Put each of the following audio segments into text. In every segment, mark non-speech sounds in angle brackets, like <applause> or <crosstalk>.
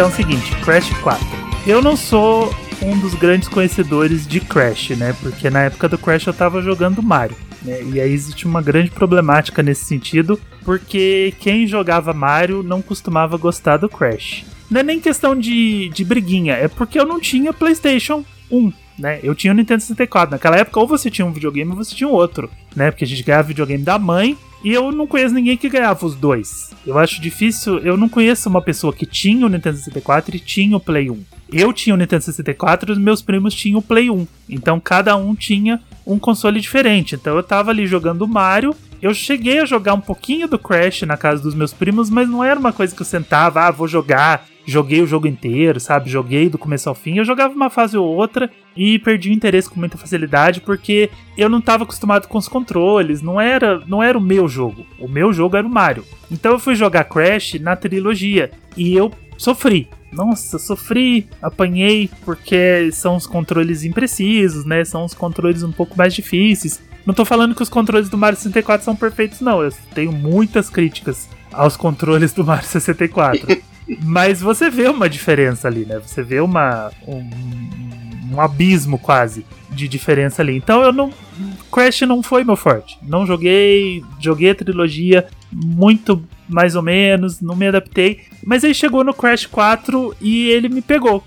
Então é o seguinte, Crash 4. Eu não sou um dos grandes conhecedores de Crash, né? Porque na época do Crash eu tava jogando Mario. Né? E aí existe uma grande problemática nesse sentido, porque quem jogava Mario não costumava gostar do Crash. Não é nem questão de, de briguinha, é porque eu não tinha PlayStation 1. Né? Eu tinha o Nintendo 64. Naquela época, ou você tinha um videogame ou você tinha outro, né? Porque a gente ganhava videogame da mãe e eu não conheço ninguém que ganhava os dois. Eu acho difícil, eu não conheço uma pessoa que tinha o Nintendo 64 e tinha o Play 1. Eu tinha o Nintendo 64 e os meus primos tinham o Play 1. Então cada um tinha um console diferente. Então eu tava ali jogando Mario. Eu cheguei a jogar um pouquinho do Crash na casa dos meus primos, mas não era uma coisa que eu sentava, ah, vou jogar joguei o jogo inteiro, sabe? Joguei do começo ao fim. Eu jogava uma fase ou outra e perdi o interesse com muita facilidade porque eu não estava acostumado com os controles, não era, não era o meu jogo. O meu jogo era o Mario. Então eu fui jogar Crash na trilogia e eu sofri. Nossa, sofri, apanhei porque são os controles imprecisos, né? São os controles um pouco mais difíceis. Não tô falando que os controles do Mario 64 são perfeitos, não. Eu tenho muitas críticas aos controles do Mario 64. <laughs> Mas você vê uma diferença ali, né? Você vê uma, um, um abismo quase de diferença ali. Então eu não. Crash não foi meu forte. Não joguei, joguei a trilogia muito mais ou menos, não me adaptei. Mas aí chegou no Crash 4 e ele me pegou.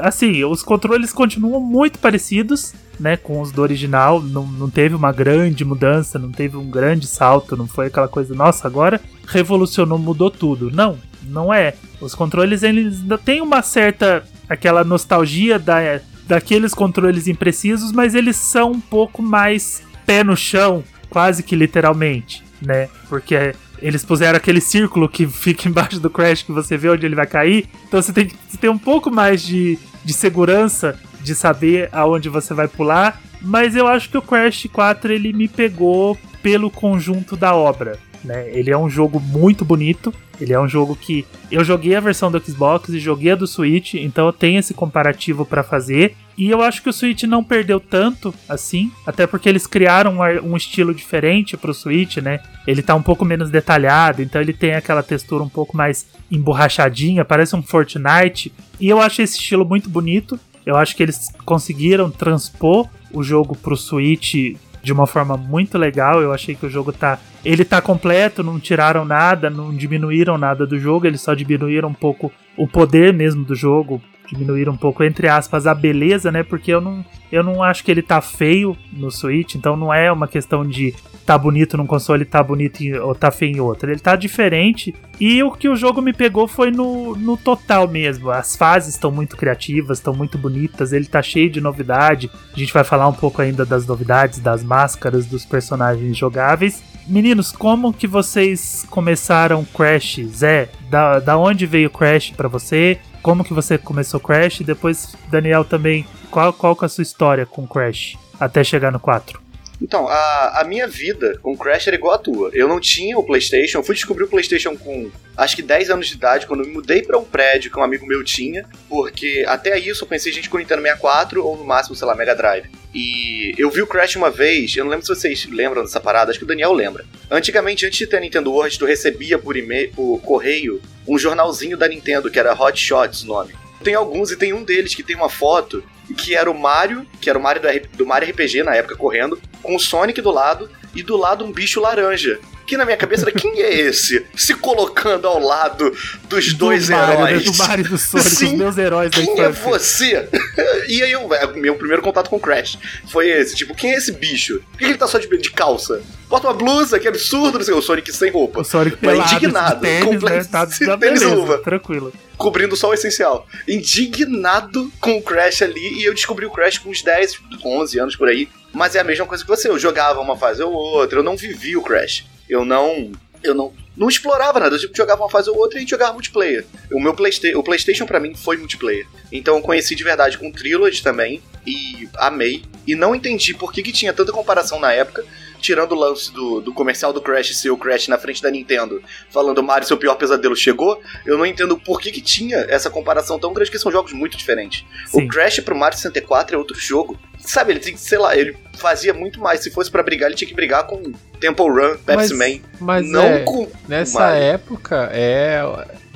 Assim, os controles continuam muito parecidos, né, com os do original. Não, não teve uma grande mudança, não teve um grande salto, não foi aquela coisa, nossa, agora revolucionou, mudou tudo. Não, não é. Os controles eles ainda têm uma certa aquela nostalgia da, daqueles controles imprecisos, mas eles são um pouco mais pé no chão, quase que literalmente, né? Porque eles puseram aquele círculo que fica <laughs> embaixo do Crash que você vê onde ele vai cair. Então você tem que ter um pouco mais de, de segurança de saber aonde você vai pular. Mas eu acho que o Crash 4 ele me pegou pelo conjunto da obra. Né? Ele é um jogo muito bonito. Ele é um jogo que eu joguei a versão do Xbox e joguei a do Switch, então eu tenho esse comparativo para fazer. E eu acho que o Switch não perdeu tanto assim, até porque eles criaram um, estilo diferente pro Switch, né? Ele tá um pouco menos detalhado, então ele tem aquela textura um pouco mais emborrachadinha, parece um Fortnite. E eu acho esse estilo muito bonito. Eu acho que eles conseguiram transpor o jogo pro Switch de uma forma muito legal. Eu achei que o jogo tá. Ele tá completo, não tiraram nada, não diminuíram nada do jogo, eles só diminuíram um pouco o poder mesmo do jogo. Diminuíram um pouco, entre aspas, a beleza, né? Porque eu não, eu não acho que ele tá feio no Switch, então não é uma questão de tá bonito num console, tá bonito em, ou tá feio em outro. Ele tá diferente. E o que o jogo me pegou foi no, no total mesmo. As fases estão muito criativas, estão muito bonitas, ele tá cheio de novidade. A gente vai falar um pouco ainda das novidades, das máscaras, dos personagens jogáveis. Meninos, como que vocês começaram Crash? Zé, da, da onde veio Crash para você? Como que você começou Crash? Depois, Daniel também, qual, qual que é a sua história com Crash até chegar no 4? Então, a, a minha vida com Crash era igual a tua. Eu não tinha o PlayStation, eu fui descobrir o PlayStation com acho que 10 anos de idade, quando eu me mudei para um prédio que um amigo meu tinha, porque até isso eu pensei gente com Nintendo 64 ou no máximo, sei lá, Mega Drive. E eu vi o Crash uma vez, eu não lembro se vocês lembram dessa parada, acho que o Daniel lembra. Antigamente, antes de ter Nintendo World, tu recebia por e-mail, por correio, um jornalzinho da Nintendo, que era Hot Shots o nome. Tem alguns e tem um deles que tem uma foto que era o Mario, que era o Mario do, do Mario RPG na época correndo, com o Sonic do lado e do lado um bicho laranja. Que na minha cabeça era quem é esse? Se colocando ao lado dos do dois Mario, né? heróis. Do Mario do Sonic, Sim, os meus heróis Quem é você? <laughs> e aí, eu, meu primeiro contato com o Crash foi esse: tipo, quem é esse bicho? Por que ele tá só de, de calça? Bota uma blusa, que absurdo, não sei, o Sonic sem roupa. O Sonic pelado, indignado, tênis, completo, né? tá, tá tênis luva. Tranquilo cobrindo só o essencial. Indignado com o Crash ali, e eu descobri o Crash com uns 10, 11 anos por aí. Mas é a mesma coisa que você, eu jogava uma fase ou outra, eu não vivi o Crash. Eu não. Eu não, não explorava nada, eu tipo, jogava uma fase ou outra e jogava multiplayer. O meu Playsta o PlayStation para mim foi multiplayer. Então eu conheci de verdade com Trilogy também e amei. E não entendi por que, que tinha tanta comparação na época, tirando o lance do, do comercial do Crash ser o Crash na frente da Nintendo, falando Mario, seu pior pesadelo chegou, eu não entendo por que, que tinha essa comparação tão grande, que são jogos muito diferentes. Sim. O Crash pro Mario 64 é outro jogo. Sabe, ele sei lá, ele fazia muito mais. Se fosse para brigar, ele tinha que brigar com Temple Run, Pepsi mas, Man. Mas não é, com nessa Mario. época é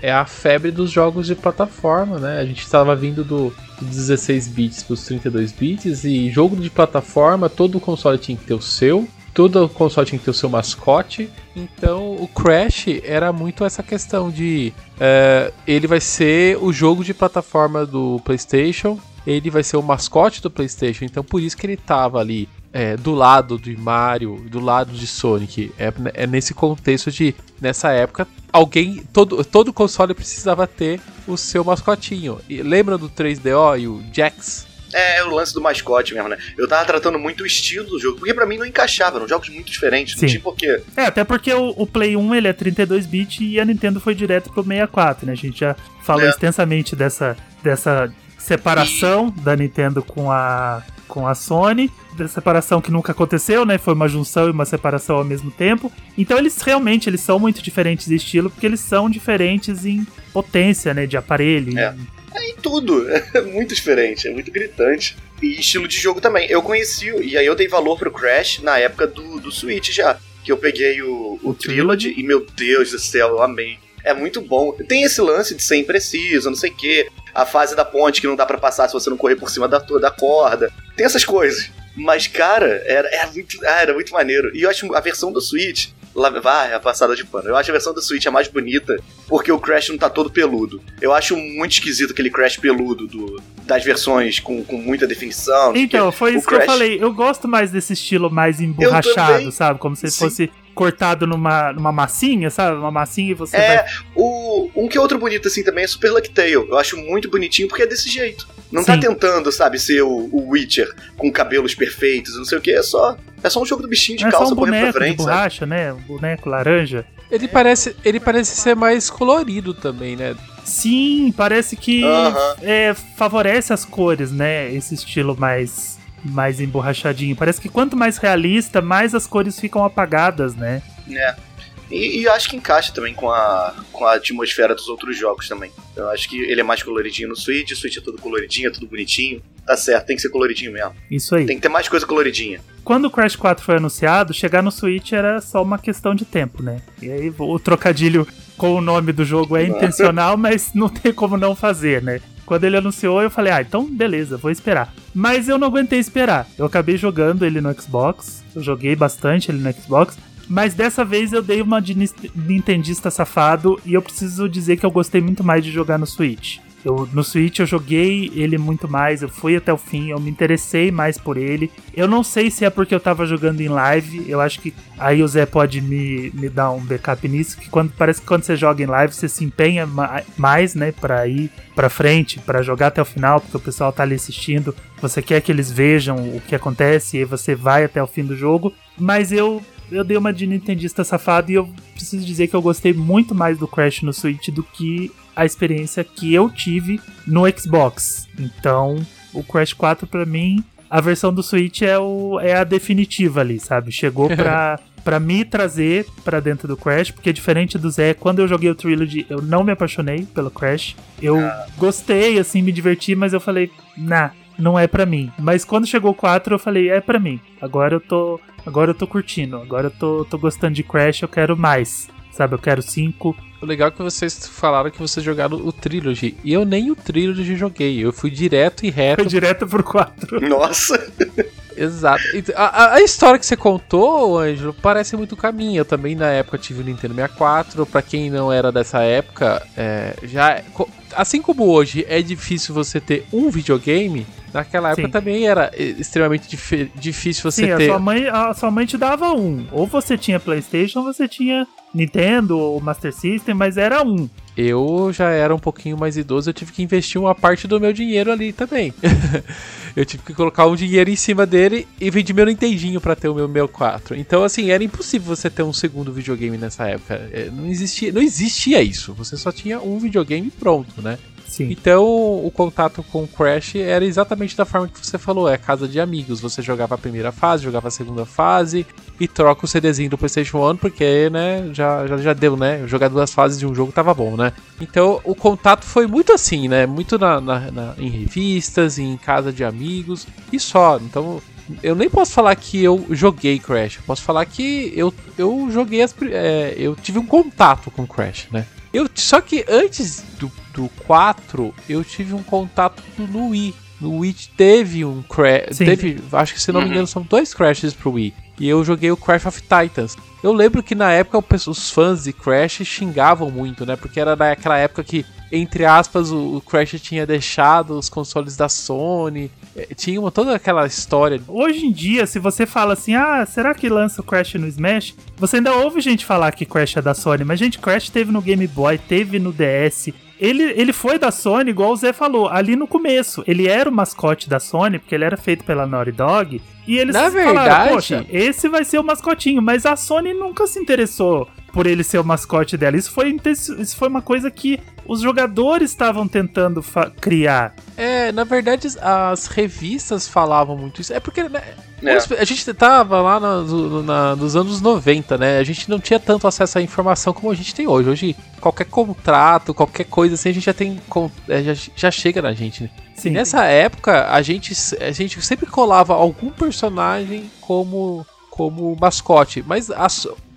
é a febre dos jogos de plataforma, né? A gente estava vindo do, do 16 bits para os 32 bits e jogo de plataforma, todo console tinha que ter o seu, todo console tinha que ter o seu mascote. Então o Crash era muito essa questão de uh, ele vai ser o jogo de plataforma do PlayStation, ele vai ser o mascote do PlayStation. Então por isso que ele tava ali é, do lado de Mario, do lado de Sonic. É, é, nesse contexto de, nessa época, alguém, todo, todo console precisava ter o seu mascotinho. E lembra do 3DO e o Jax? É, o lance do mascote mesmo, né? Eu tava tratando muito o estilo do jogo, porque para mim não encaixava, eram jogos muito diferentes, Sim. não tinha porquê. É, até porque o, o Play 1 ele é 32-bit e a Nintendo foi direto pro 64, né? A gente já falou é. extensamente dessa, dessa separação da Nintendo com a, com a Sony da separação que nunca aconteceu, né? Foi uma junção e uma separação ao mesmo tempo. Então eles realmente eles são muito diferentes de estilo, porque eles são diferentes em potência, né? De aparelho. É. É em tudo. <laughs> É muito diferente, é muito gritante. E estilo de jogo também. Eu conheci, e aí eu dei valor pro Crash na época do, do Switch já. Que eu peguei o, o Trilogy e, meu Deus do céu, eu amei. É muito bom. Tem esse lance de ser impreciso, não sei o quê. A fase da ponte que não dá para passar se você não correr por cima da, da corda. Tem essas coisas. Mas, cara, era, era, muito, ah, era muito maneiro. E eu acho a versão do Switch. Lá, vai, a passada de pano. Eu acho a versão do Switch a mais bonita porque o Crash não tá todo peludo. Eu acho muito esquisito aquele Crash peludo do, das versões com, com muita definição. Então, foi isso Crash... que eu falei. Eu gosto mais desse estilo mais emborrachado, sabe? Como se Sim. fosse cortado numa, numa massinha, sabe? Uma massinha e você. É, vai... o, um que outro bonito assim também é Super Lucky Tail. Eu acho muito bonitinho porque é desse jeito. Não tá Sim. tá tentando, sabe, ser o, o, Witcher com cabelos perfeitos, não sei o que. É só, é só um jogo do bichinho de é calça um correndo pra frente. De borracha, sabe? né? Um boneco laranja. Ele, é. parece, ele parece ser mais colorido também, né? Sim, parece que uh -huh. é, favorece as cores, né? Esse estilo mais mais emborrachadinho. Parece que quanto mais realista, mais as cores ficam apagadas, né? É. E, e acho que encaixa também com a, com a atmosfera dos outros jogos também. Eu acho que ele é mais coloridinho no Switch, o Switch é tudo coloridinho, é tudo bonitinho. Tá certo, tem que ser coloridinho mesmo. Isso aí. Tem que ter mais coisa coloridinha. Quando o Crash 4 foi anunciado, chegar no Switch era só uma questão de tempo, né? E aí o trocadilho com o nome do jogo é intencional, mas não tem como não fazer, né? Quando ele anunciou, eu falei, ah, então beleza, vou esperar. Mas eu não aguentei esperar. Eu acabei jogando ele no Xbox. Eu joguei bastante ele no Xbox. Mas dessa vez eu dei uma de Nintendista safado e eu preciso dizer que eu gostei muito mais de jogar no Switch. Eu, no Switch eu joguei ele muito mais, eu fui até o fim, eu me interessei mais por ele. Eu não sei se é porque eu tava jogando em live, eu acho que aí o Zé pode me, me dar um backup nisso, que quando parece que quando você joga em live você se empenha mais, né, para ir para frente, para jogar até o final, porque o pessoal tá ali assistindo, você quer que eles vejam o que acontece e você vai até o fim do jogo. Mas eu eu dei uma de Nintendista safado e eu preciso dizer que eu gostei muito mais do Crash no Switch do que a experiência que eu tive no Xbox. Então, o Crash 4 para mim, a versão do Switch é, o, é a definitiva ali, sabe? Chegou pra, <laughs> pra me trazer para dentro do Crash, porque diferente do Zé, quando eu joguei o Trilogy, eu não me apaixonei pelo Crash. Eu ah. gostei, assim, me diverti, mas eu falei, nah, não é para mim. Mas quando chegou o 4, eu falei, é para mim. Agora eu tô, agora eu tô curtindo, agora eu tô, tô gostando de Crash, eu quero mais. Sabe, eu quero 5, o legal é que vocês falaram que vocês jogaram o Trilogy. E eu nem o Trilogy joguei. Eu fui direto e reto. Foi direto pro 4. <laughs> Nossa! Exato. A, a, história que você contou, Ângelo, parece muito caminho. Eu também na época tive o Nintendo 64. Para quem não era dessa época, é, já assim como hoje é difícil você ter um videogame, naquela época Sim. também era extremamente dif difícil você Sim, ter. A sua, mãe, a sua mãe te dava um. Ou você tinha PlayStation, ou você tinha Nintendo ou Master System, mas era um. Eu já era um pouquinho mais idoso, eu tive que investir uma parte do meu dinheiro ali também. <laughs> eu tive que colocar um dinheiro em cima dele e vendi meu Nintendinho para ter o meu meu 4. Então, assim, era impossível você ter um segundo videogame nessa época. É, não existia, não existia isso. Você só tinha um videogame pronto, né? Sim. Então o contato com o Crash era exatamente da forma que você falou, é casa de amigos. Você jogava a primeira fase, jogava a segunda fase e troca o CDzinho do PlayStation 1 porque, né, já, já, já deu, né? Jogar duas fases de um jogo tava bom, né? Então o contato foi muito assim, né? Muito na, na, na em revistas, em casa de amigos e só. Então eu nem posso falar que eu joguei Crash. Eu posso falar que eu, eu joguei as. É, eu tive um contato com Crash, né? Eu, só que antes do, do 4, eu tive um contato no Wii. No Wii teve um crash. Teve, acho que se não me uhum. engano, são dois crashes pro Wii. E eu joguei o Crash of Titans. Eu lembro que na época os fãs de Crash xingavam muito, né? Porque era naquela época que, entre aspas, o, Crash tinha deixado os consoles da Sony. É, tinha uma, toda aquela história. Hoje em dia, se você fala assim, ah, será que lança o Crash no Smash? Você ainda ouve gente falar que Crash é da Sony, mas gente, Crash teve no Game Boy, teve no DS, ele, ele foi da Sony, igual o Zé falou, ali no começo. Ele era o mascote da Sony, porque ele era feito pela Naughty Dog. E eles Na falaram, verdade, poxa, esse vai ser o mascotinho. Mas a Sony nunca se interessou por ele ser o mascote dela. Isso foi, isso foi uma coisa que os jogadores estavam tentando criar. É, na verdade, as revistas falavam muito isso. É porque né, é. a gente tava lá no, na, nos anos 90, né? A gente não tinha tanto acesso à informação como a gente tem hoje. Hoje, qualquer contrato, qualquer coisa assim, a gente já tem. É, já, já chega na gente, né? Sim. Nessa época, a gente, a gente sempre colava algum personagem como como mascote, mas a,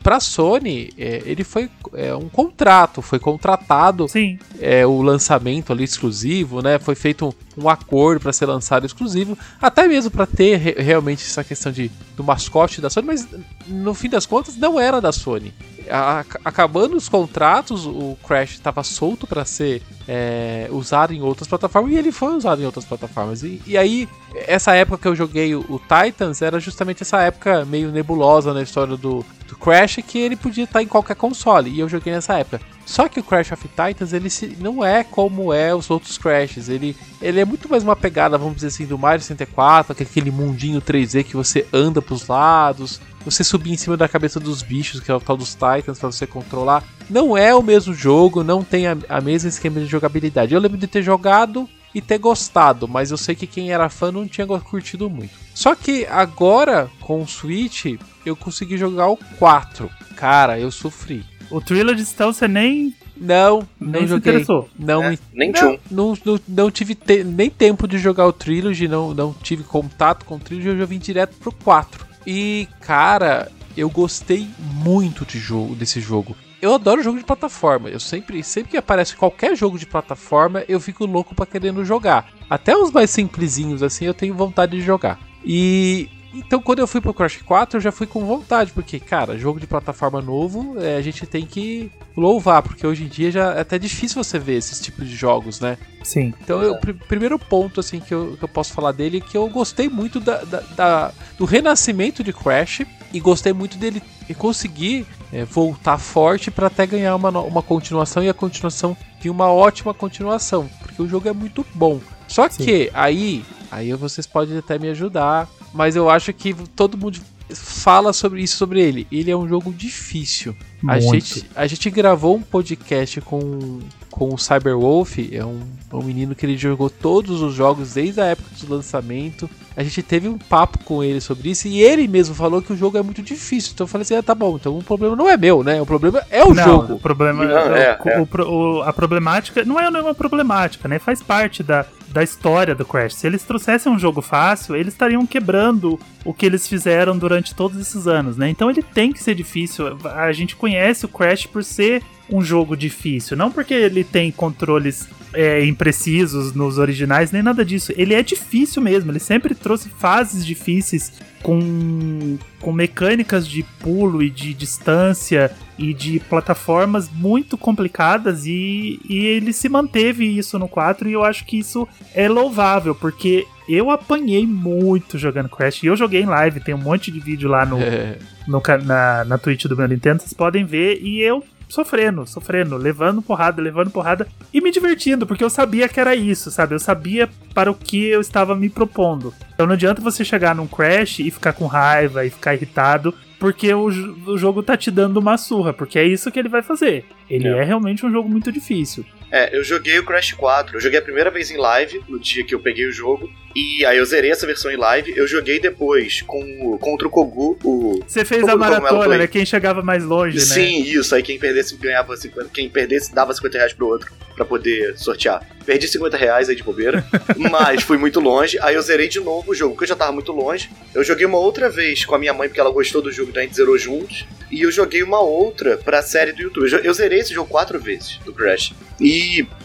pra Sony, é, ele foi é, um contrato, foi contratado Sim. É, o lançamento ali exclusivo, né? Foi feito um, um acordo para ser lançado exclusivo, até mesmo para ter re realmente essa questão de, do mascote da Sony, mas no fim das contas não era da Sony. A, acabando os contratos, o Crash estava solto para ser é, usado em outras plataformas e ele foi usado em outras plataformas. E, e aí, essa época que eu joguei o, o Titans era justamente essa época meio nebulosa na história do, do Crash que ele podia estar em qualquer console. E eu joguei nessa época. Só que o Crash of Titans ele se, não é como é os outros Crashes. Ele, ele é muito mais uma pegada, vamos dizer assim, do Mario 64, aquele mundinho 3D que você anda pros lados, você subir em cima da cabeça dos bichos, que é o tal dos Titans, para você controlar. Não é o mesmo jogo, não tem a, a mesma esquema de jogabilidade. Eu lembro de ter jogado e ter gostado, mas eu sei que quem era fã não tinha curtido muito. Só que agora, com o Switch, eu consegui jogar o 4. Cara, eu sofri. O Trilogy então você nem. Não, não nem joguei. Interessou. Não, é, nem não, não, não, não, tive te, nem tempo de jogar o Trilogy, não, não tive contato com o Trilogy, eu já vim direto pro 4. E, cara, eu gostei muito de jogo, desse jogo. Eu adoro jogo de plataforma. Eu sempre, sempre que aparece qualquer jogo de plataforma, eu fico louco para querendo jogar. Até os mais simplesinhos assim, eu tenho vontade de jogar. E então, quando eu fui pro Crash 4, eu já fui com vontade, porque, cara, jogo de plataforma novo, é, a gente tem que louvar, porque hoje em dia já é até difícil você ver esses tipos de jogos, né? Sim. Então, o pr primeiro ponto, assim, que eu, que eu posso falar dele é que eu gostei muito da, da, da do renascimento de Crash e gostei muito dele conseguir é, voltar forte para até ganhar uma, uma continuação e a continuação de uma ótima continuação, porque o jogo é muito bom. Só Sim. que aí, aí vocês podem até me ajudar mas eu acho que todo mundo fala sobre isso sobre ele. Ele é um jogo difícil. A gente, a gente gravou um podcast com, com o Cyberwolf, é um, um menino que ele jogou todos os jogos desde a época do lançamento. A gente teve um papo com ele sobre isso e ele mesmo falou que o jogo é muito difícil. Então eu falei assim: ah, tá bom, então o problema não é meu, né? O problema é o não, jogo. O problema não, é, o, é. O, o, a problemática não é uma problemática, né? Faz parte da, da história do Crash. Se eles trouxessem um jogo fácil, eles estariam quebrando o que eles fizeram durante todos esses anos, né? Então ele tem que ser difícil. A gente conhece o Crash por ser um jogo difícil, não porque ele tem controles é, imprecisos nos originais, nem nada disso. Ele é difícil mesmo, ele sempre trouxe fases difíceis com, com mecânicas de pulo e de distância e de plataformas muito complicadas e, e ele se manteve isso no 4 e eu acho que isso é louvável, porque eu apanhei muito jogando Crash e eu joguei em live, tem um monte de vídeo lá no, é. <laughs> no na, na Twitch do meu Nintendo, vocês podem ver, e eu sofrendo, sofrendo, levando porrada, levando porrada e me divertindo, porque eu sabia que era isso, sabe? Eu sabia para o que eu estava me propondo. Então não adianta você chegar num crash e ficar com raiva e ficar irritado, porque o, o jogo tá te dando uma surra, porque é isso que ele vai fazer. Ele é, é realmente um jogo muito difícil. É, eu joguei o Crash 4. Eu joguei a primeira vez em live, no dia que eu peguei o jogo. E aí eu zerei essa versão em live. Eu joguei depois com, contra o Kogu. O, Você fez a maratona, né? Quem chegava mais longe, né? Sim, isso. Aí quem perdesse ganhava 50. Quem perdesse dava 50 reais pro outro para poder sortear. Perdi 50 reais aí de bobeira. <laughs> mas fui muito longe. Aí eu zerei de novo o jogo, porque eu já tava muito longe. Eu joguei uma outra vez com a minha mãe, porque ela gostou do jogo, então a gente zerou juntos. e eu joguei uma outra pra série do YouTube. Eu, eu zerei esse jogo quatro vezes, do Crash. E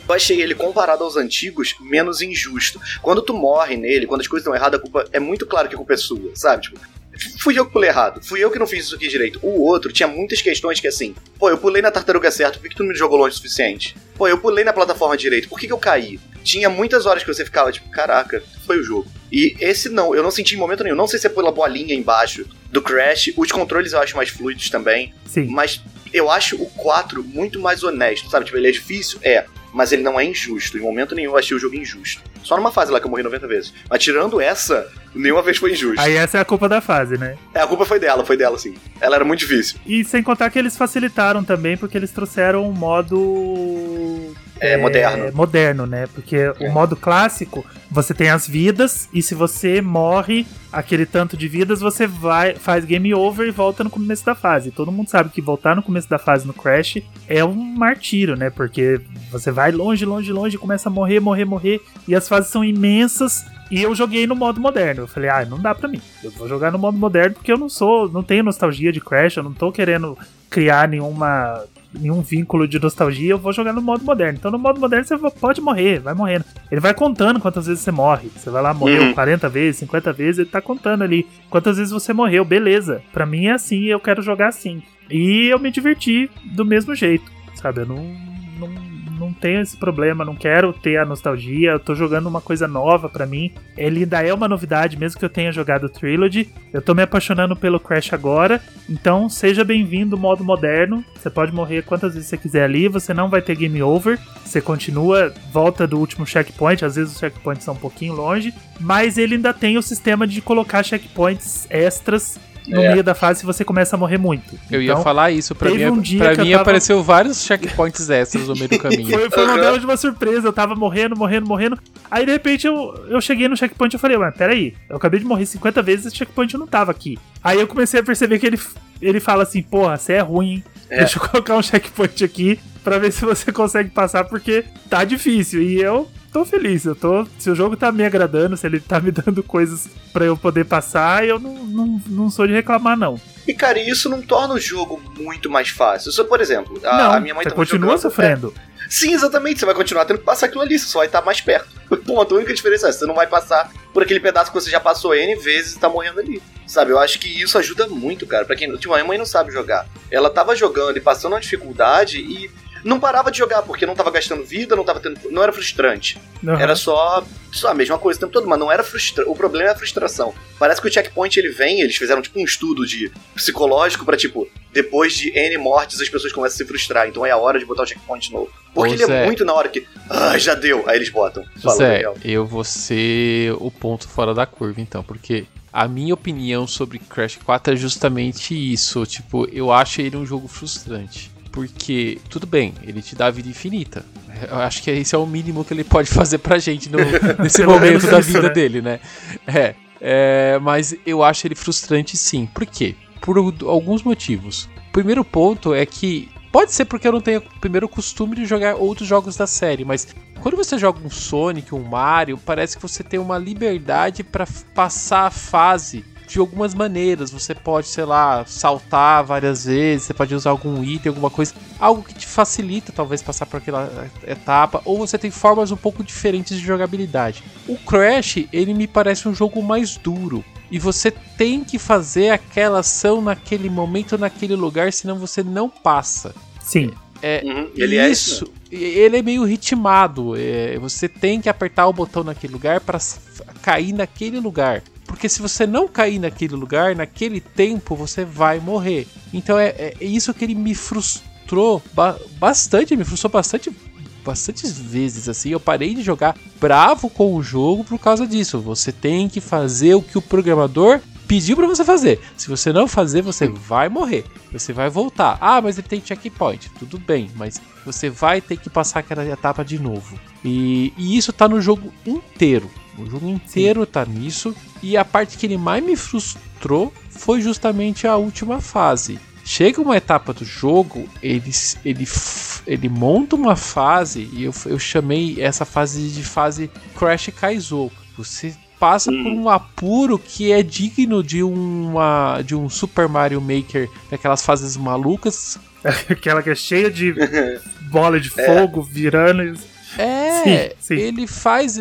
eu achei ele, comparado aos antigos, menos injusto. Quando tu morre nele, quando as coisas estão erradas, a culpa é muito claro que a culpa é sua, sabe? Tipo, fui eu que pulei errado. Fui eu que não fiz isso aqui direito. O outro tinha muitas questões que assim, pô, eu pulei na tartaruga certo, por que, que tu não me jogou longe o suficiente? Pô, eu pulei na plataforma direito, por que, que eu caí? Tinha muitas horas que você ficava, tipo, caraca, foi o jogo. E esse não, eu não senti em momento nenhum. Não sei se é pela bolinha embaixo do Crash. Os controles eu acho mais fluidos também. Sim. Mas eu acho o 4 muito mais honesto, sabe? Tipo, ele é difícil? É. Mas ele não é injusto. Em momento nenhum eu achei o jogo injusto. Só numa fase lá que eu morri 90 vezes. Mas tirando essa, nenhuma vez foi injusto. Aí essa é a culpa da fase, né? É, a culpa foi dela, foi dela, sim. Ela era muito difícil. E sem contar que eles facilitaram também, porque eles trouxeram um modo. É, moderno. moderno, né? Porque É. o modo clássico, você tem as vidas, e se você morre aquele tanto de vidas, você vai faz game over e volta no começo da fase. Todo mundo sabe que voltar no começo da fase no Crash é um martírio, né? Porque você vai longe, longe, longe, começa a morrer, morrer, morrer, e as fases são imensas. E eu joguei no modo moderno. Eu falei, ah, não dá pra mim. Eu vou jogar no modo moderno porque eu não sou, não tenho nostalgia de Crash, eu não tô querendo criar nenhuma nenhum vínculo de nostalgia, eu vou jogar no modo moderno. Então no modo moderno você pode morrer, vai morrendo. Ele vai contando quantas vezes você morre. Você vai lá, morreu Uhum. 40 vezes, 50 vezes, ele tá contando ali quantas vezes você morreu. Beleza. Pra mim é assim, eu quero jogar assim. E eu me diverti do mesmo jeito, sabe? Eu não, tenho esse problema, não quero ter a nostalgia. Eu tô jogando uma coisa nova pra mim. Ele ainda é uma novidade, mesmo que eu tenha jogado o Trilogy. Eu tô me apaixonando pelo Crash agora. Então seja bem-vindo, modo moderno. Você pode morrer quantas vezes você quiser ali, você não vai ter game over. Você continua, volta do último checkpoint. Às vezes os checkpoints são um pouquinho longe, mas ele ainda tem o sistema de colocar checkpoints extras no É. meio da fase se você começa a morrer muito. Eu ia Então, falar isso, pra mim, um dia pra mim tava- apareceu vários checkpoints extras no meio do caminho. <laughs> Foi, foi uma bela de uma surpresa. Eu tava morrendo, morrendo, morrendo. Aí de repente eu, eu cheguei no checkpoint e falei, mas peraí, eu acabei de morrer 50 vezes esse checkpoint não tava aqui. Aí eu comecei a perceber que ele, ele fala assim, porra, você é ruim, hein? É. Deixa eu <laughs> colocar um checkpoint aqui pra ver se você consegue passar, porque tá difícil. E eu tô feliz. Eu tô. Se o jogo tá me agradando, se ele tá me <laughs> dando coisas pra eu poder passar, eu não, não, não sou de reclamar, não. E, cara, isso não torna o jogo muito mais fácil. Só, por exemplo, a, não, a minha mãe você tava continua jogando- sofrendo. É, sim, exatamente. Você vai continuar tendo que passar aquilo ali, você só vai estar mais perto. <laughs> Ponto. A única diferença é você não vai passar por aquele pedaço que você já passou N vezes e tá morrendo ali. Sabe, eu acho que isso ajuda muito, cara. Pra quem. Tipo, a minha mãe não sabe jogar. Ela tava jogando e passando uma dificuldade e não parava de jogar, porque não tava gastando vida, não tava tendo. Não era frustrante. Aham. Era só, só a mesma coisa o tempo todo, mas não era frustrante. O problema é a frustração. Parece que o checkpoint ele vem, eles fizeram tipo um estudo de psicológico pra tipo, depois de N mortes as pessoas começam a se frustrar, então é a hora de botar o checkpoint novo. Porque Ô, ele Zé. é muito na hora que, ah, já deu, aí eles botam. Fala, Zé, Daniel. eu vou ser o ponto fora da curva, então, porque a minha opinião sobre Crash 4 é justamente isso. Tipo, eu acho ele um jogo frustrante. Porque, tudo bem, ele te dá vida infinita. Eu acho que esse é o mínimo que ele pode <laughs> fazer pra gente no- <laughs> nesse momento da vida né? dele, né? É, é, mas eu acho ele frustrante sim. Por quê? Por al- alguns motivos. O primeiro ponto é que. Pode ser porque eu não tenho primeiro o costume de jogar outros jogos da série, mas quando você joga um Sonic, um Mario, parece que você tem uma liberdade pra f- passar a fase de algumas maneiras. Você pode, sei lá, saltar várias vezes, você pode usar algum item, alguma coisa, algo que te facilita talvez passar por aquela etapa, ou você tem formas um pouco diferentes de jogabilidade. O Crash, ele me parece um jogo mais duro. E você tem que fazer aquela ação naquele momento, naquele lugar, senão você não passa. Sim. Uhum, ele é isso. isso. Ele é meio ritmado. é, você tem que apertar o botão naquele lugar para cair naquele lugar. Porque se você não cair naquele lugar, naquele tempo, você vai morrer. Então é, é isso que ele me frustrou ba- bastante. Me frustrou bastante. Bastantes vezes assim, eu parei de jogar bravo com o jogo por causa disso. Você tem que fazer o que o programador pediu pra você fazer. Se você não fazer, você vai morrer. Você vai voltar. Ah, mas ele tem checkpoint. Tudo bem, mas você vai ter que passar aquela etapa de novo. E, e isso tá no jogo inteiro. O jogo inteiro tá nisso. E a parte que ele mais me frustrou foi justamente a última fase. Chega uma etapa do jogo, ele, ele, ele monta uma fase, e eu, eu chamei essa fase de fase Crash Kaizou. Você passa por um apuro que é digno de uma de um Super Mario Maker, daquelas fases malucas. <laughs> Aquela que é cheia de <laughs> bola de fogo virando. É, sim, sim. ele faz.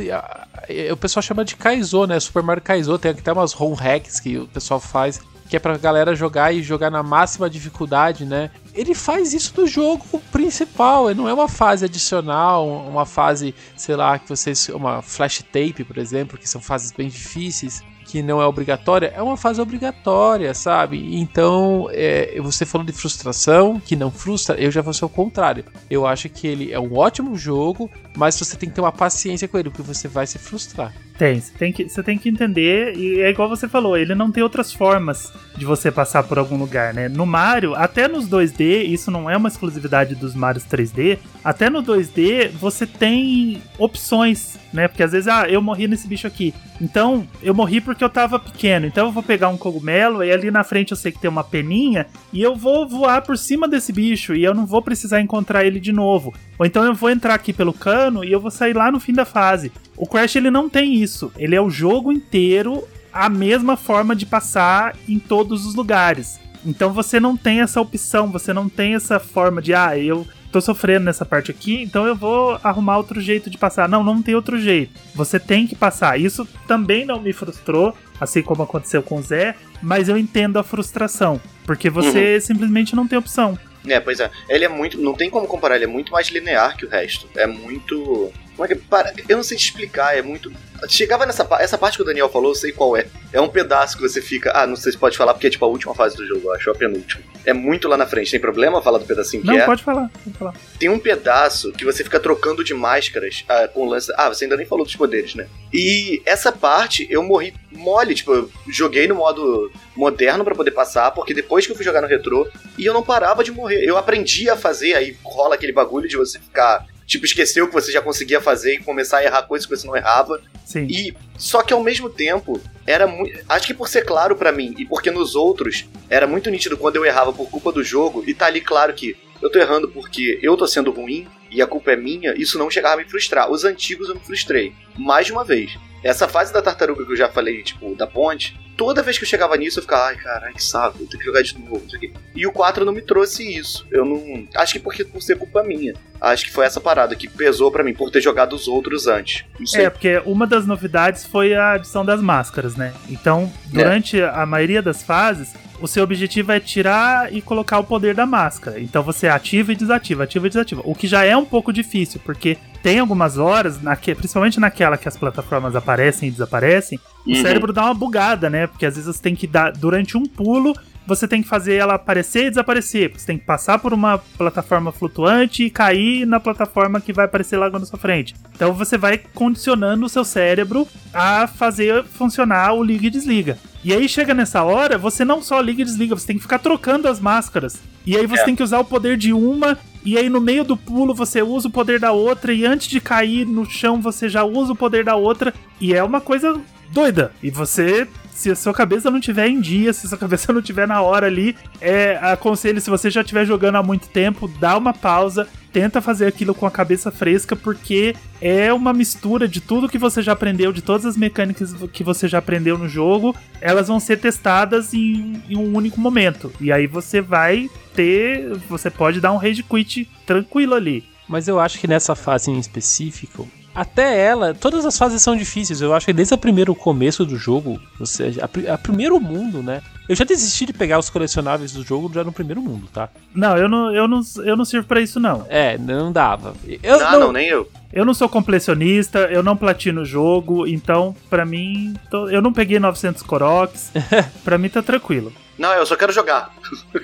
O pessoal chama de Kaizo, né? Super Mario Kaizo. Tem até umas ROM hacks que o pessoal faz que é pra galera jogar e jogar na máxima dificuldade, né? Ele faz isso no jogo principal, não é uma fase adicional, uma fase, sei lá, que vocês. Uma flash tape, por exemplo, que são fases bem difíceis que não é obrigatória, é uma fase obrigatória, sabe? Então, é, você falou de frustração, que não frustra, eu já vou ser o contrário. Eu acho que ele é um ótimo jogo, mas você tem que ter uma paciência com ele, porque você vai se frustrar. Tem, você tem que, você tem que entender, e é igual você falou, ele não tem outras formas de você passar por algum lugar, né? No Mario, até nos 2D, isso não é uma exclusividade dos Marios 3D, até no 2D você tem opções, né? Porque às vezes, ah, eu morri nesse bicho aqui. Então, eu morri porque eu tava pequeno, então eu vou pegar um cogumelo, e ali na frente eu sei que tem uma peninha, e eu vou voar por cima desse bicho, e eu não vou precisar encontrar ele de novo. Ou então eu vou entrar aqui pelo cano e eu vou sair lá no fim da fase. O Crash ele não tem isso. Ele é o jogo inteiro a mesma forma de passar em todos os lugares. Então você não tem essa opção, você não tem essa forma de ah, eu tô sofrendo nessa parte aqui, então eu vou arrumar outro jeito de passar. Não, não tem outro jeito. Você tem que passar. Isso também não me frustrou, assim como aconteceu com o Zé, mas eu entendo a frustração, porque você uhum. simplesmente não tem opção. É, pois é. Ele é muito. Não tem como comparar, ele é muito mais linear que o resto. É muito. Como é que. Para, eu não sei te explicar, é muito. Chegava nessa essa parte que o Daniel falou, eu sei qual é. É um pedaço que você fica. Ah, não sei se pode falar, porque é tipo a última fase do jogo, eu acho, a penúltima. É muito lá na frente. Tem problema falar do pedacinho que não, é? Não, pode falar, pode falar. Tem um pedaço que você fica trocando de máscaras ah, com o lance. Ah, você ainda nem falou dos poderes, né? E essa parte eu morri mole, tipo, eu joguei no modo moderno para poder passar, porque depois que eu fui jogar no retrô, e eu não parava de morrer. Eu aprendi a fazer, aí rola aquele bagulho de você ficar tipo, esqueceu que você já conseguia fazer e começar a errar coisas que você não errava. Sim. E só que ao mesmo tempo, era muito. Acho que por ser claro para mim e porque nos outros era muito nítido quando eu errava por culpa do jogo, e tá ali claro que eu tô errando porque eu tô sendo ruim e a culpa é minha, isso não chegava a me frustrar. Os antigos eu me frustrei. Mais de uma vez. Essa fase da tartaruga que eu já falei, tipo, da ponte, toda vez que eu chegava nisso eu ficava, ai caralho, que saco, eu tenho que jogar de novo, isso aqui. E o 4 não me trouxe isso. Eu não. Acho que porque por ser culpa minha. Acho que foi essa parada que pesou para mim, por ter jogado os outros antes. É, porque uma das novidades foi a adição das máscaras, né? Então, durante é. a maioria das fases, o seu objetivo é tirar e colocar o poder da máscara. Então você ativa e desativa, ativa e desativa. O que já é um pouco difícil, porque tem algumas horas, naque, principalmente naquela que as plataformas aparecem e desaparecem, uhum. o cérebro dá uma bugada, né? Porque às vezes você tem que dar, durante um pulo, você tem que fazer ela aparecer e desaparecer. Você tem que passar por uma plataforma flutuante e cair na plataforma que vai aparecer logo na sua frente. Então você vai condicionando o seu cérebro a fazer funcionar o liga e desliga. E aí chega nessa hora, você não só liga e desliga, você tem que ficar trocando as máscaras. E aí você é. tem que usar o poder de uma, e aí no meio do pulo você usa o poder da outra, e antes de cair no chão você já usa o poder da outra. E é uma coisa doida. E você se a sua cabeça não tiver em dia, se a sua <laughs> cabeça não tiver na hora ali, é, aconselho, se você já estiver jogando há muito tempo, dá uma pausa, tenta fazer aquilo com a cabeça fresca, porque é uma mistura de tudo que você já aprendeu, de todas as mecânicas que você já aprendeu no jogo, elas vão ser testadas em, em um único momento. E aí você vai ter. Você pode dar um rage quit tranquilo ali. Mas eu acho que nessa fase em específico, até ela, todas as fases são difíceis. Eu acho que desde o primeiro começo do jogo, ou seja, a, a, primeiro mundo, né? Eu já desisti de pegar os colecionáveis do jogo já no primeiro mundo, tá? Não, eu não, eu não, eu não sirvo para isso não. É, não dava. Eu, não, não, não, nem eu. Eu não sou completionista, eu não platino o jogo, então para mim, tô, eu não peguei 900 Koroks. <laughs> para mim tá tranquilo. Não, eu só quero jogar.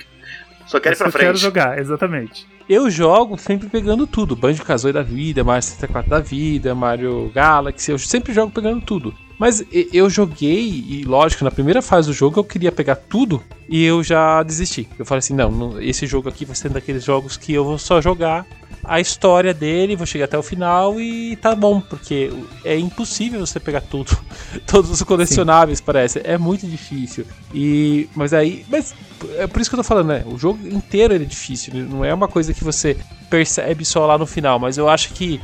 <laughs> só quero eu ir pra frente. Eu quero jogar, exatamente. Eu jogo sempre pegando tudo. Banjo Kazooie da vida, Mario 64 da vida, Mario Galaxy. Eu sempre jogo pegando tudo. Mas eu joguei, e lógico, na primeira fase do jogo eu queria pegar tudo e eu já desisti. Eu falei assim: não, esse jogo aqui vai ser um daqueles jogos que eu vou só jogar a história dele, vou chegar até o final e tá bom, porque é impossível você pegar tudo, <laughs> todos os colecionáveis, Sim. parece, é muito difícil. E mas aí, mas é por isso que eu tô falando, né? O jogo inteiro é difícil, não é uma coisa que você percebe só lá no final, mas eu acho que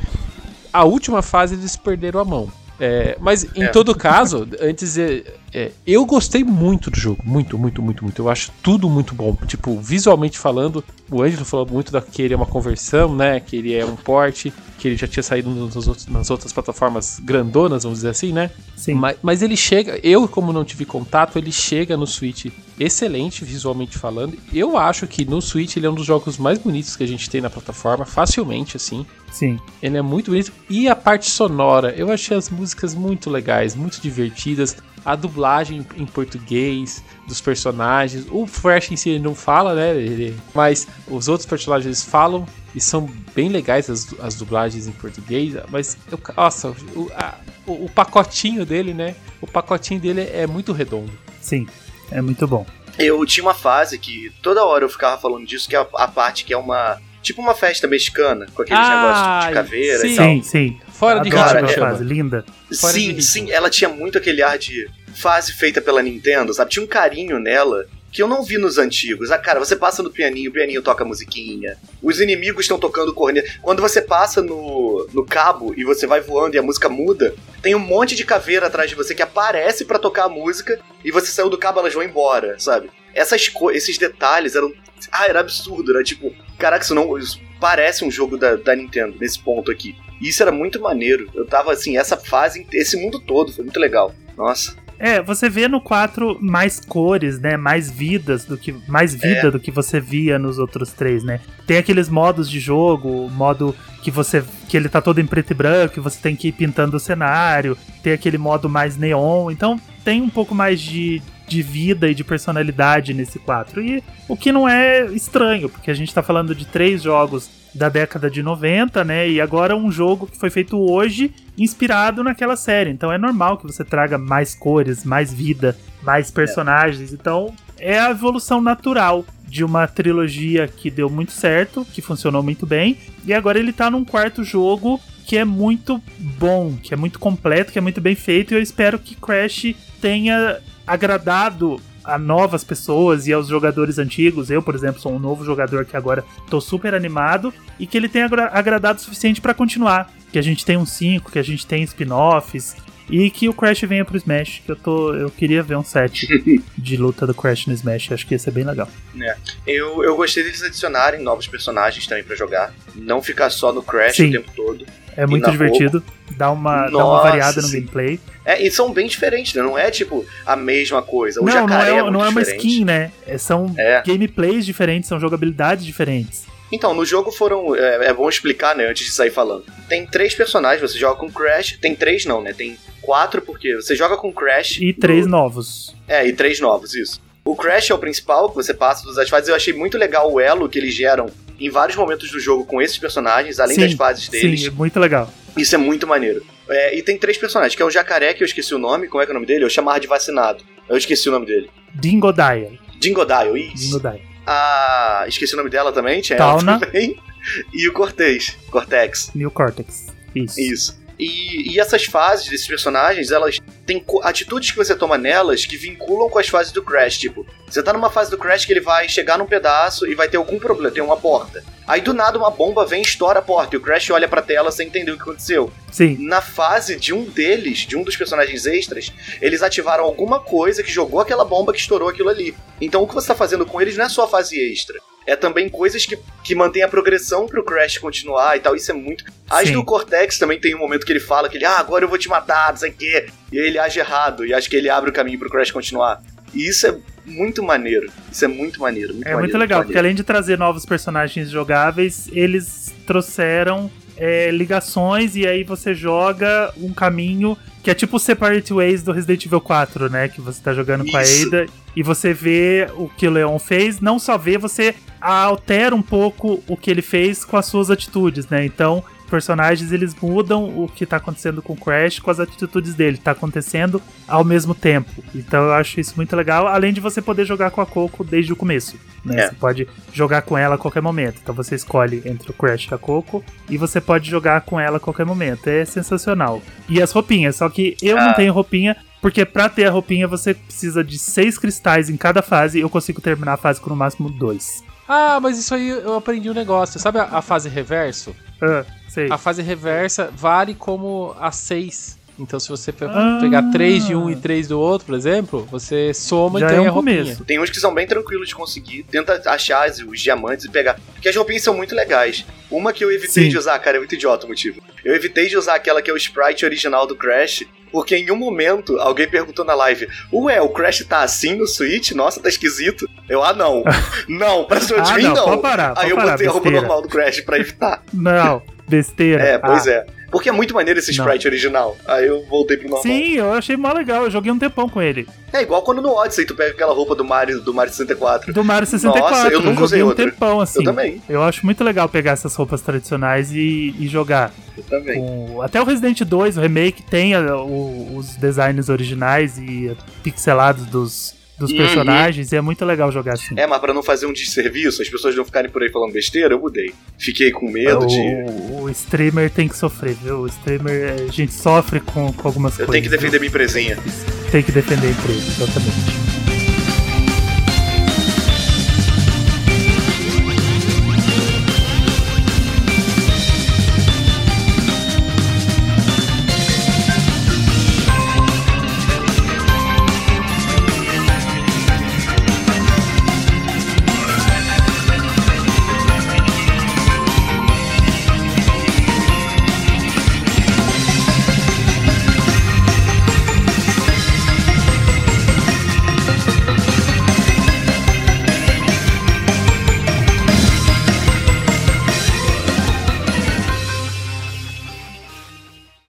a última fase eles perderam a mão. É, mas em É. todo caso, <laughs> antes é, é, eu gostei muito do jogo, muito, muito, muito, muito. Eu acho tudo muito bom. Tipo, visualmente falando, o Ângelo falou muito da que ele é uma conversão, né? Que ele é um porte, que ele já tinha saído nos nas outras plataformas grandonas, vamos dizer assim, né? Sim. Mas, mas ele chega, eu como não tive contato, ele chega no Switch excelente visualmente falando. Eu acho que no Switch ele é um dos jogos mais bonitos que a gente tem na plataforma, facilmente assim. Sim. Ele é muito bonito. E a parte sonora, eu achei as músicas muito legais, muito divertidas. A dublagem em português dos personagens. O Fresh em si ele não fala, né? Ele- mas os outros personagens eles falam e são bem legais as, as dublagens em português. Mas, eu, nossa, o, a- o- o pacotinho dele, né? O pacotinho dele é muito redondo. Sim. É muito bom. Eu tinha uma fase que toda hora eu ficava falando disso, que é a, a parte que é uma. Tipo uma festa mexicana, com aqueles Ah, negócios de caveira sim. e tal. Sim, sim. Fora de Adoro Cara, ritmo, fase, linda. Fora Sim, sim, ela tinha muito aquele ar de fase feita pela Nintendo, sabe? Tinha um carinho nela que eu não vi nos antigos. Ah, cara, você passa no pianinho, o pianinho toca musiquinha. Os inimigos estão tocando corneta. Quando você passa no, no cabo e você vai voando e a música muda, tem um monte de caveira atrás de você que aparece pra tocar a música e você saiu do cabo, elas vão embora, sabe? Essas esses detalhes eram. Ah, era absurdo, era tipo. Caraca, isso não. Isso parece um jogo da, da Nintendo nesse ponto aqui. E isso era muito maneiro. Eu tava assim, essa fase, esse mundo todo, foi muito legal. Nossa. É, você vê no 4 mais cores, né? Mais vidas do que. Mais vida do que você via nos outros três, né? Tem aqueles modos de jogo, o modo que você. que ele tá todo em preto e branco, e você tem que ir pintando o cenário. Tem aquele modo mais neon. Então tem um pouco mais de, de vida e de personalidade nesse 4. E o que não é estranho, porque a gente tá falando de três jogos da década de 90, né? E agora um jogo que foi feito hoje inspirado naquela série. Então é normal que você traga mais cores, mais vida, mais personagens. Então é a evolução natural de uma trilogia que deu muito certo, que funcionou muito bem, e agora ele tá num quarto jogo que é muito bom, que é muito completo, que é muito bem feito, e eu espero que Crash tenha agradado a novas pessoas e aos jogadores antigos. Eu, por exemplo, sou um novo jogador que agora tô super animado e que ele tenha agra- agradado o suficiente pra continuar. Que a gente tem um 5, que a gente tem spin-offs e que o Crash venha pro Smash. Que eu tô, eu queria ver um set <laughs> de luta do Crash no Smash. Acho que ia ser bem legal. Eu, eu gostei deles adicionarem novos personagens também pra jogar. Não ficar só no Crash Sim. o tempo todo. É muito divertido. Dá uma, dá uma Nossa, variada no sim. gameplay. É, e são bem diferentes, né? Não é tipo a mesma coisa. O não, não jacaré é, é, muito não é uma diferente. skin, né? É- São É. gameplays diferentes, são jogabilidades diferentes. Então, no jogo foram. É, é bom explicar, né, antes de sair falando. Tem três personagens, você joga com Crash. Tem três não, né? Tem quatro, porque você joga com Crash. E três no- novos. É, e três novos, isso. O Crash é o principal, que você passa todas as fases. Eu achei muito legal o elo que eles geram em vários momentos do jogo com esses personagens, além Sim, das fases deles. Sim, é muito legal. Isso é muito maneiro. É, e tem três personagens, que é o jacaré, que eu esqueci o nome. Como é que é o nome dele? Eu chamava de vacinado. Eu esqueci o nome dele. Dingodile. Dingodile, isso. Dingodile. A. Esqueci o nome dela também, tinha Tauna. também. <laughs> E o Cortez. Cortex. New Cortex. Isso. Isso. E, e essas fases desses personagens, elas têm atitudes que você toma nelas que vinculam com as fases do Crash. Tipo, você tá numa fase do Crash que ele vai chegar num pedaço e vai ter algum problema, tem uma porta. Aí do nada uma bomba vem e estoura a porta e o Crash olha pra tela sem entender o que aconteceu. Sim. Na fase de um deles, de um dos personagens extras, eles ativaram alguma coisa que jogou aquela bomba que estourou aquilo ali. Então o que você tá fazendo com eles não é só a fase extra. É também coisas que, que mantêm a progressão pro Crash continuar e tal. Isso é muito. As Sim. do Cortex também tem um momento que ele fala que ele, ah, agora eu vou te matar, não sei o quê. E aí ele age errado. E acho que ele abre o caminho pro Crash continuar. E isso é muito maneiro. Isso é muito maneiro. Muito É maneiro, muito legal, porque maneiro. além de trazer novos personagens jogáveis, eles trouxeram é, ligações e aí você joga um caminho que é tipo o Separate Ways do Resident Evil 4, né? Que você tá jogando com a Isso. Ada e você vê o que o Leon fez, não só vê, você altera um pouco o que ele fez com as suas atitudes, né? Então, personagens eles mudam o que tá acontecendo com o Crash com as atitudes dele, tá acontecendo ao mesmo tempo. Então eu acho isso muito legal, além de você poder jogar com a Coco desde o começo, né? É. Você pode jogar com ela a qualquer momento. Então você escolhe entre o Crash e a Coco e você pode jogar com ela a qualquer momento. É sensacional. E as roupinhas, só que eu não Ah. tenho roupinha porque pra ter a roupinha você precisa de seis cristais em cada fase e eu consigo terminar a fase com no máximo dois. Ah, mas isso aí eu aprendi um negócio. Sabe a, a fase reverso? Ah, sei. A fase reversa vale como a 6. Então, se você pe- Ah. pegar 3 de um e 3 do outro, por exemplo, você soma Já e é ganha um a roupinha. começo. Tem uns que são bem tranquilos de conseguir. Tenta achar os- diamantes e pegar. Porque as roupinhas são muito legais. Uma que eu evitei Sim. de usar, cara, é muito idiota o motivo. Eu evitei de usar aquela que é o sprite original do Crash. Porque em um momento alguém perguntou na live: Ué, o Crash tá assim no Switch? Nossa, tá esquisito. Eu, ah, não. <laughs> não, pra cima de Ah, mim, não, não. pode parar, Aí pode eu parar, botei a roupa normal do Crash pra evitar. Não, besteira. É, pois Ah, é. Porque é muito maneiro esse Não. sprite original. Aí eu voltei pro normal. Sim, eu achei mó legal. Eu joguei um tempão com ele. É igual quando no Odyssey tu pega aquela roupa do Mario, do Mario 64. Do Mario 64. Nossa, eu nunca usei joguei um outra. tempão assim. Eu também, Eu acho muito legal pegar essas roupas tradicionais e, e jogar. eu também. Até o Resident 2, o remake, tem a- o- os designs originais e pixelados dos, dos personagens. E é muito legal jogar assim. É, mas pra não fazer um desserviço, as pessoas não ficarem por aí falando besteira, eu mudei. Fiquei com medo o, de. o streamer tem que sofrer, viu? O streamer, a gente sofre com, com algumas Eu coisas. tenho que defender minha empresinha. viu? Tem que defender a empresa, exatamente.